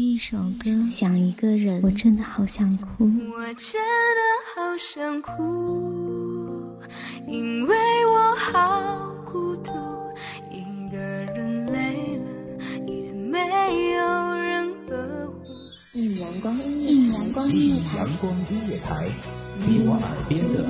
听一首歌，想一个人，我真的好想哭。我真的好想哭，因为我好孤独，一个人累了也没有人呵护。一阳光音乐，一阳光音乐台，阳光音乐台，你我耳边的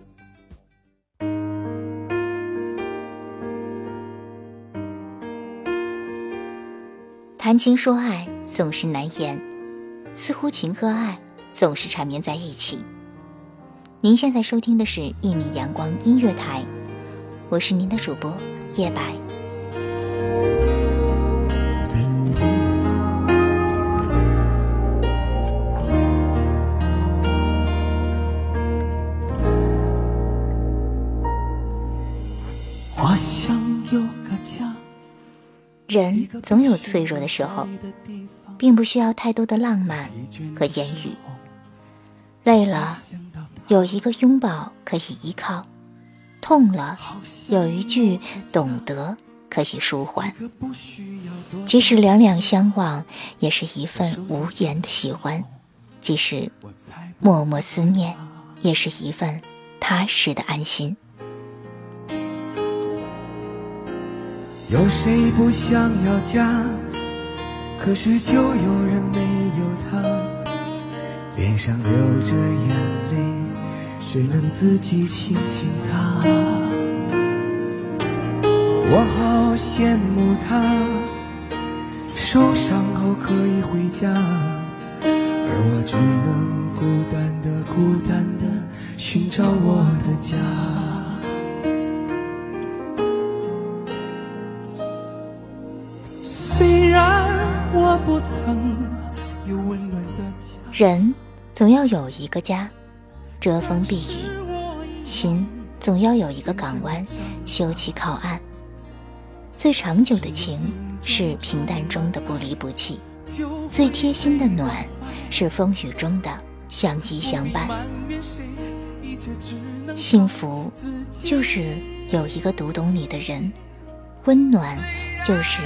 谈情说爱总是难言，似乎情和爱总是缠绵在一起。您现在收听的是《一米阳光音乐台》，我是您的主播叶白。总有脆弱的时候，并不需要太多的浪漫和言语。累了，有一个拥抱可以依靠；痛了，有一句懂得可以舒缓。即使两两相望，也是一份无言的喜欢；即使默默思念，也是一份踏实的安心。有谁不想要家？可是就有人没有他，脸上流着眼泪，只能自己轻轻擦。我好羡慕他，受伤后可以回家，而我只能孤单的、孤单的寻找我的家。不曾有温暖的家，人总要有一个家，遮风避雨；心总要有一个港湾，休憩靠岸。最长久的情是平淡中的不离不弃，最贴心的暖是风雨中的相依相伴。幸福就是有一个读懂你的人，温暖就是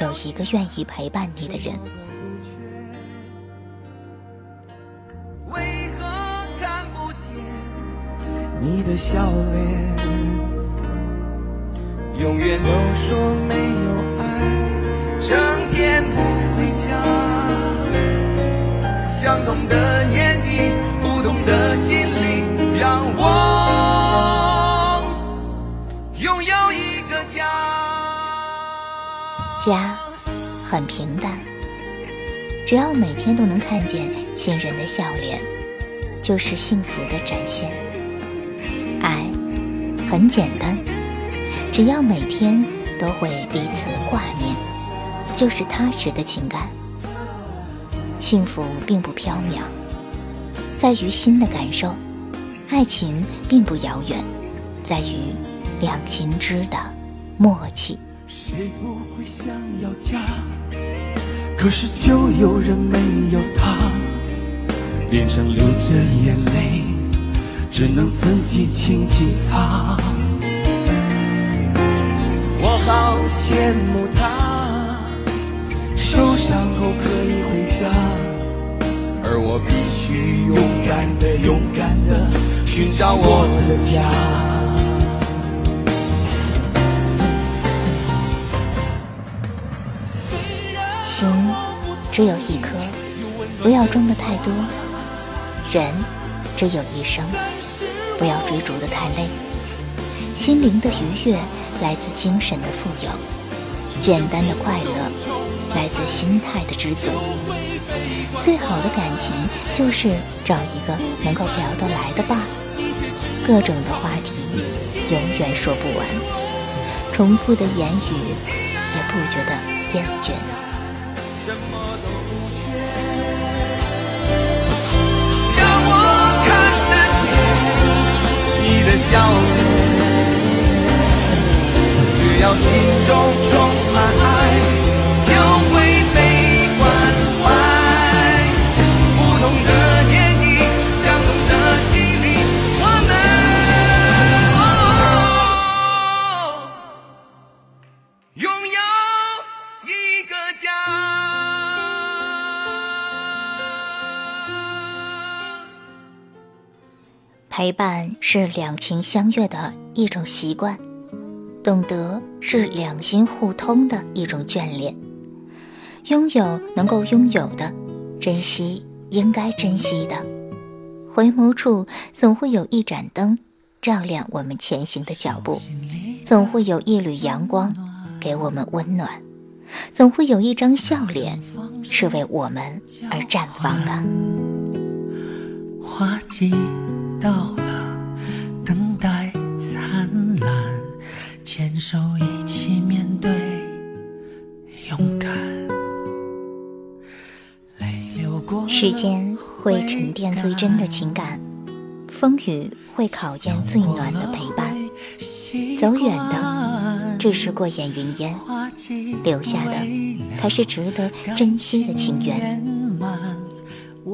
有一个愿意陪伴你的人。为何看不见你的笑脸？永远都说没有爱，整天不回家。相同的年纪，不同的心灵，让我拥有一个家。家很平淡，只要每天都能看见亲人的笑脸，就是幸福的展现。爱很简单，只要每天都会彼此挂念，就是踏实的情感。幸福并不缥缈，在于心的感受；爱情并不遥远，在于两心知的默契。谁不会想要家？可是就有人没有他，脸上流着眼泪，只能自己轻轻擦。我好羡慕他，受伤后可以回家，而我必须勇敢的、勇敢的寻找我的家。心只有一颗，不要装的太多；人只有一生，不要追逐的太累。心灵的愉悦来自精神的富有，简单的快乐来自心态的知足。最好的感情就是找一个能够聊得来的伴，各种的话题，永远说不完；重复的言语，也不觉得厌倦。的笑脸，只要心中陪伴是两情相悦的一种习惯，懂得是两心互通的一种眷恋。拥有能够拥有的，珍惜应该珍惜的。回眸处总会有一盏灯，照亮我们前行的脚步；总会有一缕阳光，给我们温暖；总会有一张笑脸，是为我们而绽放的。花季。到了，等待灿烂，牵手一起面对，勇敢。时间会沉淀最真的情感，风雨会考验最暖的陪伴。走远的只是过眼云烟，留下的才是值得珍惜的情缘。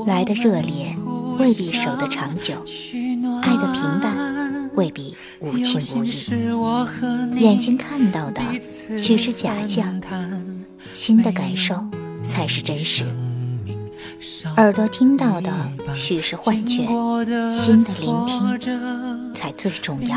来的热烈。未必守得长久，爱的平淡未必无情无义。眼睛看到的许是假象，心的感受才是真实。耳朵听到的许是幻觉，心的聆听才最重要。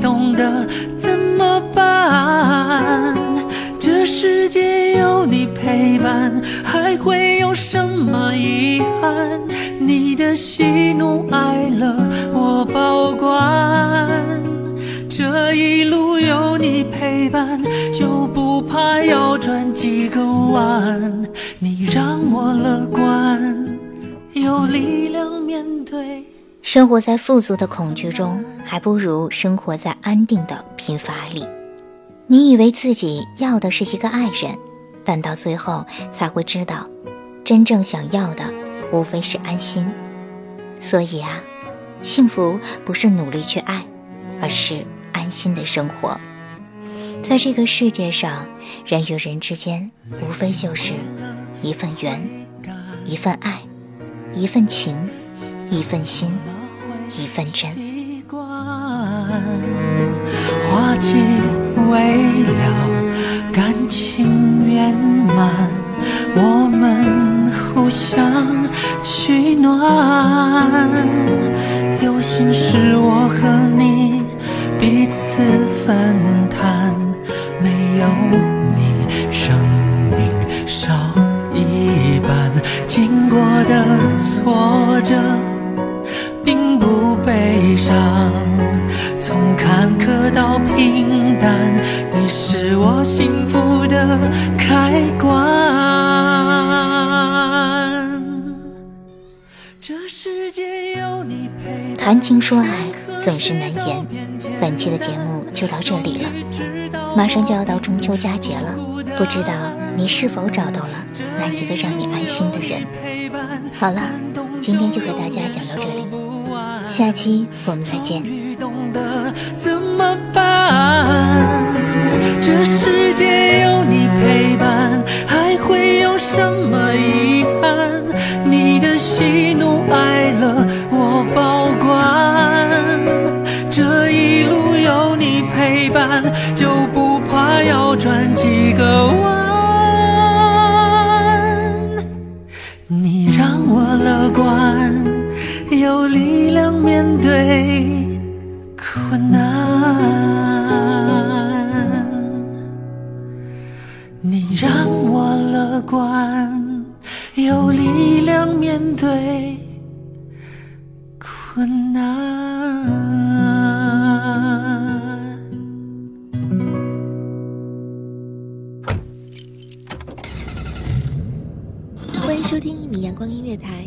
懂得怎么办？这世界有你陪伴，还会有什么遗憾？你的喜怒哀乐我保管。这一路有你陪伴，就不怕要转几个弯。你让我乐观，有力量面对。生活在富足的恐惧中，还不如生活在安定的贫乏里。你以为自己要的是一个爱人，但到最后才会知道，真正想要的无非是安心。所以啊，幸福不是努力去爱，而是安心的生活。在这个世界上，人与人之间，无非就是一份缘，一份爱，一份情，一份心。一份真。花季未了，感情圆满，我们互相取暖。有心事的开关。这世界有你陪谈情说爱总是难言，本期的节目就到这里了。马上就要到中秋佳节了，不知道你是否找到了那一个让你安心的人？好了，今天就和大家讲到这里。下期我们再见。怎么办？这世界困难。欢迎收听一米阳光音乐台，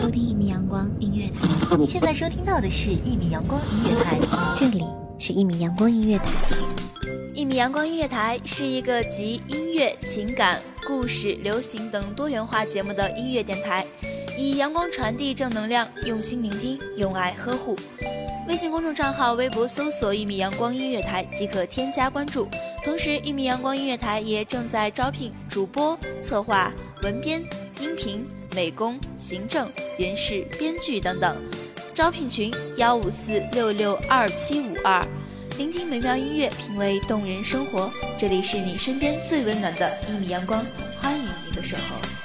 收听一米阳光音乐台，你现在收听到的是一米阳光音乐台，这里是一米阳光音乐台。一米阳光音乐台是一个集音乐、情感、故事、流行等多元化节目的音乐电台，以阳光传递正能量，用心聆听，用爱呵护。微信公众账号、微博搜索“一米阳光音乐台”即可添加关注。同时，一米阳光音乐台也正在招聘主播、策划、文编、音频、美工、行政、人事、编剧等等。招聘群：幺五四六六二七五二。聆听美妙音乐，品味动人生活。这里是你身边最温暖的一米阳光，欢迎你的守候。